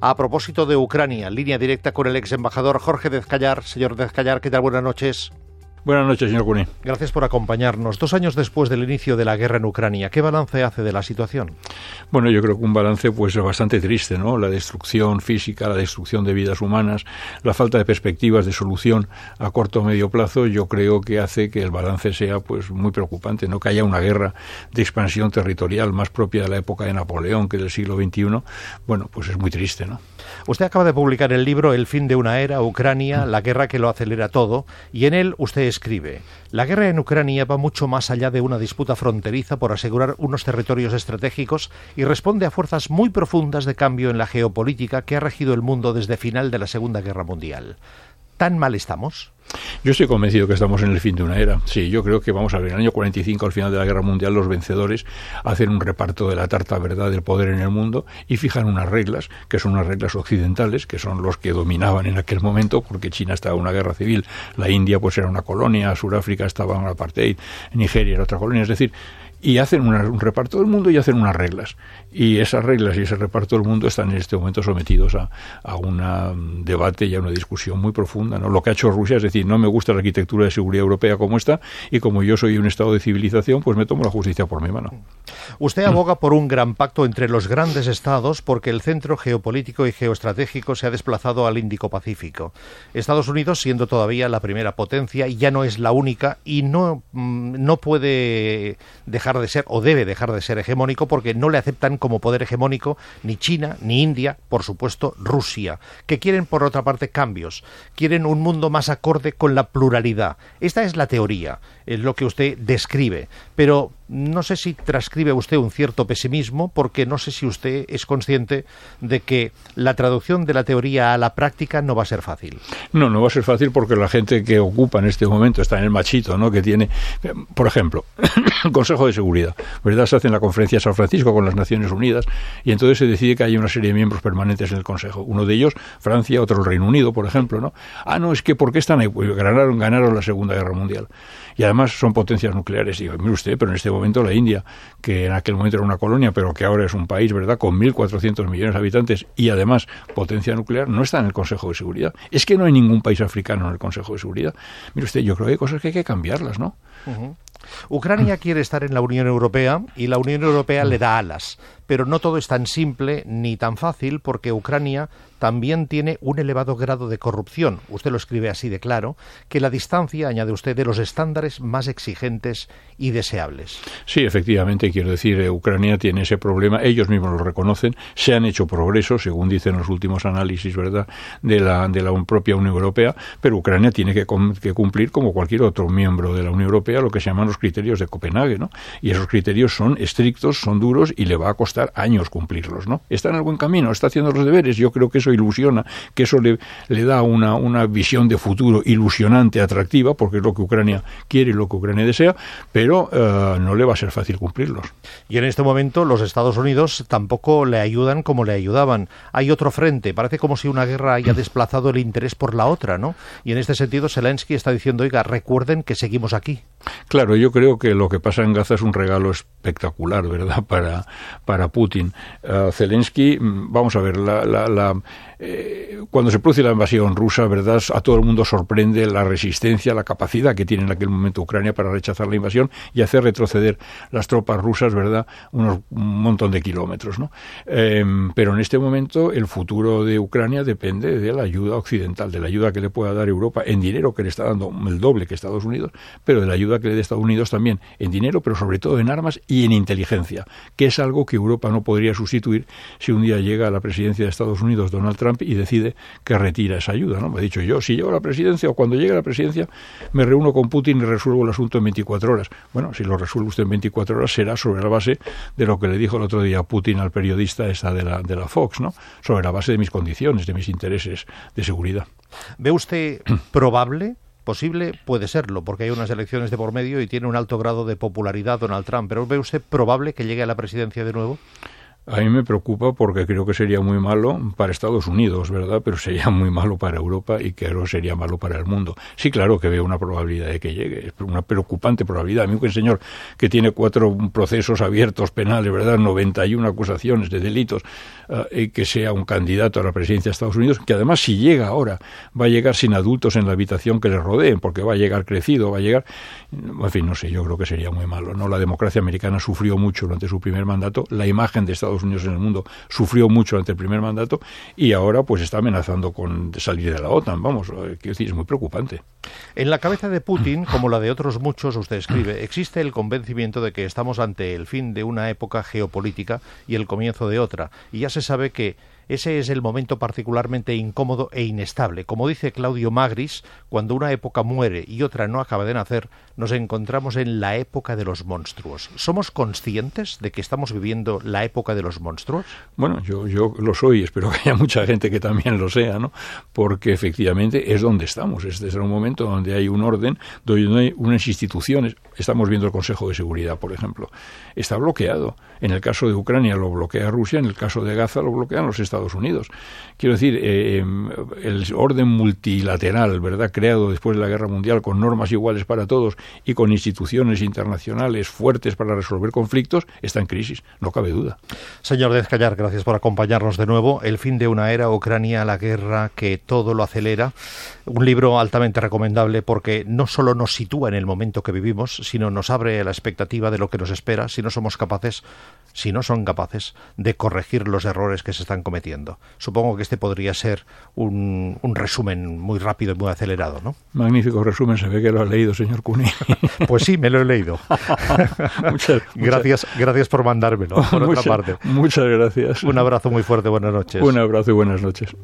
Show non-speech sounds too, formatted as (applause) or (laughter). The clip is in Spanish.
A propósito de Ucrania, línea directa con el ex embajador Jorge Dezcayar. Señor Dezcayar, ¿qué tal? Buenas noches. Buenas noches, señor Cuní. Gracias por acompañarnos. Dos años después del inicio de la guerra en Ucrania, ¿qué balance hace de la situación? Bueno, yo creo que un balance pues bastante triste, ¿no? La destrucción física, la destrucción de vidas humanas, la falta de perspectivas de solución a corto o medio plazo, yo creo que hace que el balance sea pues muy preocupante, no que haya una guerra de expansión territorial más propia de la época de Napoleón que del siglo XXI. Bueno, pues es muy triste, ¿no? Usted acaba de publicar el libro El fin de una era, Ucrania, la guerra que lo acelera todo, y en él usted la guerra en Ucrania va mucho más allá de una disputa fronteriza por asegurar unos territorios estratégicos y responde a fuerzas muy profundas de cambio en la geopolítica que ha regido el mundo desde final de la Segunda Guerra Mundial. ¿Tan mal estamos? Yo estoy convencido que estamos en el fin de una era. Sí, yo creo que vamos a ver, en el año 45, al final de la Guerra Mundial, los vencedores hacen un reparto de la tarta verdad del poder en el mundo y fijan unas reglas, que son unas reglas occidentales, que son los que dominaban en aquel momento, porque China estaba en una guerra civil, la India pues era una colonia, Sudáfrica estaba en apartheid, Nigeria era otra colonia, es decir, y hacen un reparto del mundo y hacen unas reglas. Y esas reglas y ese reparto del mundo están en este momento sometidos a, a un debate y a una discusión muy profunda. ¿no? Lo que ha hecho Rusia es decir, no me gusta la arquitectura de seguridad europea como está y como yo soy un estado de civilización, pues me tomo la justicia por mi mano. Usted aboga por un gran pacto entre los grandes estados porque el centro geopolítico y geoestratégico se ha desplazado al Índico-Pacífico. Estados Unidos, siendo todavía la primera potencia, ya no es la única y no, mm, no puede dejar de ser o debe dejar de ser hegemónico porque no le aceptan como poder hegemónico ni China, ni India, por supuesto Rusia, que quieren por otra parte cambios, quieren un mundo más acorde con la pluralidad. Esta es la teoría, es lo que usted describe, pero no sé si transcribe usted un cierto pesimismo porque no sé si usted es consciente de que la traducción de la teoría a la práctica no va a ser fácil. No, no va a ser fácil porque la gente que ocupa en este momento está en el machito, ¿no? Que tiene, por ejemplo, el (coughs) Consejo de Seguridad, ¿verdad? Se hace en la conferencia de San Francisco con las Naciones Unidas y entonces se decide que hay una serie de miembros permanentes en el Consejo. Uno de ellos, Francia, otro el Reino Unido, por ejemplo, ¿no? Ah, no, es que ¿por qué están ahí? Ganaron, ganaron la Segunda Guerra Mundial. Y además son potencias nucleares. Digo, mire usted, pero en este momento la India, que en aquel momento era una colonia, pero que ahora es un país, ¿verdad?, con 1.400 millones de habitantes y además potencia nuclear, no está en el Consejo de Seguridad. Es que no hay ningún país africano en el Consejo de Seguridad. Mire usted, yo creo que hay cosas que hay que cambiarlas, ¿no? Ucrania quiere estar en la Unión Europea y la Unión Europea le da alas, pero no todo es tan simple ni tan fácil porque Ucrania también tiene un elevado grado de corrupción, usted lo escribe así de claro, que la distancia, añade usted, de los estándares más exigentes y deseables. Sí, efectivamente, quiero decir, eh, Ucrania tiene ese problema, ellos mismos lo reconocen, se han hecho progresos, según dicen los últimos análisis, ¿verdad?, de la, de la propia Unión Europea, pero Ucrania tiene que, que cumplir, como cualquier otro miembro de la Unión Europea, lo que se llaman los criterios de Copenhague, ¿no? Y esos criterios son estrictos, son duros y le va a costar años cumplirlos, ¿no? Está en el buen camino, está haciendo los deberes, yo creo que eso ilusiona, que eso le, le da una, una visión de futuro ilusionante, atractiva, porque es lo que Ucrania quiere y lo que Ucrania desea, pero uh, no le va a ser fácil cumplirlos. Y en este momento los Estados Unidos tampoco le ayudan como le ayudaban. Hay otro frente, parece como si una guerra haya (clears throat) desplazado el interés por la otra, ¿no? Y en este sentido Zelensky está diciendo, oiga, recuerden que seguimos aquí. Claro, yo creo que lo que pasa en Gaza es un regalo espectacular, ¿verdad?, (laughs) para, para Putin. Uh, Zelensky, vamos a ver, la, la, la eh, cuando se produce la invasión rusa, ¿verdad? A todo el mundo sorprende la resistencia, la capacidad que tiene en aquel momento Ucrania para rechazar la invasión y hacer retroceder las tropas rusas, ¿verdad? Unos, un montón de kilómetros, ¿no? Eh, pero en este momento el futuro de Ucrania depende de la ayuda occidental, de la ayuda que le pueda dar Europa en dinero, que le está dando el doble que Estados Unidos, pero de la ayuda que le dé Estados Unidos también en dinero, pero sobre todo en armas y en inteligencia, que es algo que Europa no podría sustituir si un día llega a la presidencia de Estados Unidos Donald Trump y decide que retira esa ayuda. ¿no? Me ha dicho yo, si llego a la presidencia o cuando llegue a la presidencia, me reúno con Putin y resuelvo el asunto en 24 horas. Bueno, si lo resuelve usted en 24 horas, será sobre la base de lo que le dijo el otro día Putin al periodista esa de la, de la Fox, ¿no? sobre la base de mis condiciones, de mis intereses de seguridad. ¿Ve usted (clears throat) probable Posible puede serlo, porque hay unas elecciones de por medio y tiene un alto grado de popularidad Donald Trump, pero ¿ve usted probable que llegue a la presidencia de nuevo? A mí me preocupa porque creo que sería muy malo para Estados Unidos, ¿verdad? Pero sería muy malo para Europa y creo que sería malo para el mundo. Sí, claro que veo una probabilidad de que llegue, una preocupante probabilidad. A mí un señor que tiene cuatro procesos abiertos penales, ¿verdad? 91 acusaciones de delitos, uh, y que sea un candidato a la presidencia de Estados Unidos, que además si llega ahora va a llegar sin adultos en la habitación que le rodeen, porque va a llegar crecido, va a llegar... En fin, no sé, yo creo que sería muy malo, ¿no? La democracia americana sufrió mucho durante su primer mandato, la imagen de Estados Unidos en el mundo sufrió mucho durante el primer mandato y ahora pues está amenazando con salir de la OTAN. Vamos, quiero decir, es muy preocupante. En la cabeza de Putin, como la de otros muchos, usted escribe, existe el convencimiento de que estamos ante el fin de una época geopolítica y el comienzo de otra. Y ya se sabe que ese es el momento particularmente incómodo e inestable. Como dice Claudio Magris, cuando una época muere y otra no acaba de nacer, nos encontramos en la época de los monstruos. ¿Somos conscientes de que estamos viviendo la época de los monstruos? Bueno, yo, yo lo soy, espero que haya mucha gente que también lo sea, ¿no? Porque efectivamente es donde estamos. Este es un momento donde hay un orden, donde hay unas instituciones. Estamos viendo el Consejo de Seguridad, por ejemplo. Está bloqueado. En el caso de Ucrania lo bloquea Rusia, en el caso de Gaza lo bloquean los Estados Estados Unidos. Quiero decir, eh, el orden multilateral, ¿verdad?, creado después de la Guerra Mundial con normas iguales para todos y con instituciones internacionales fuertes para resolver conflictos, está en crisis, no cabe duda. Señor Dezcayar, gracias por acompañarnos de nuevo. El fin de una era, Ucrania, la guerra que todo lo acelera. Un libro altamente recomendable porque no solo nos sitúa en el momento que vivimos, sino nos abre la expectativa de lo que nos espera si no somos capaces, si no son capaces de corregir los errores que se están cometiendo. Supongo que este podría ser un, un, resumen muy rápido y muy acelerado, ¿no? Magnífico resumen, se ve que lo ha leído, señor Cuni. (laughs) pues sí, me lo he leído. (laughs) (laughs) muchas, gracias, muchas... gracias por mandármelo, por muchas, otra parte. Muchas gracias. Un abrazo muy fuerte, buenas noches. Un abrazo y buenas noches.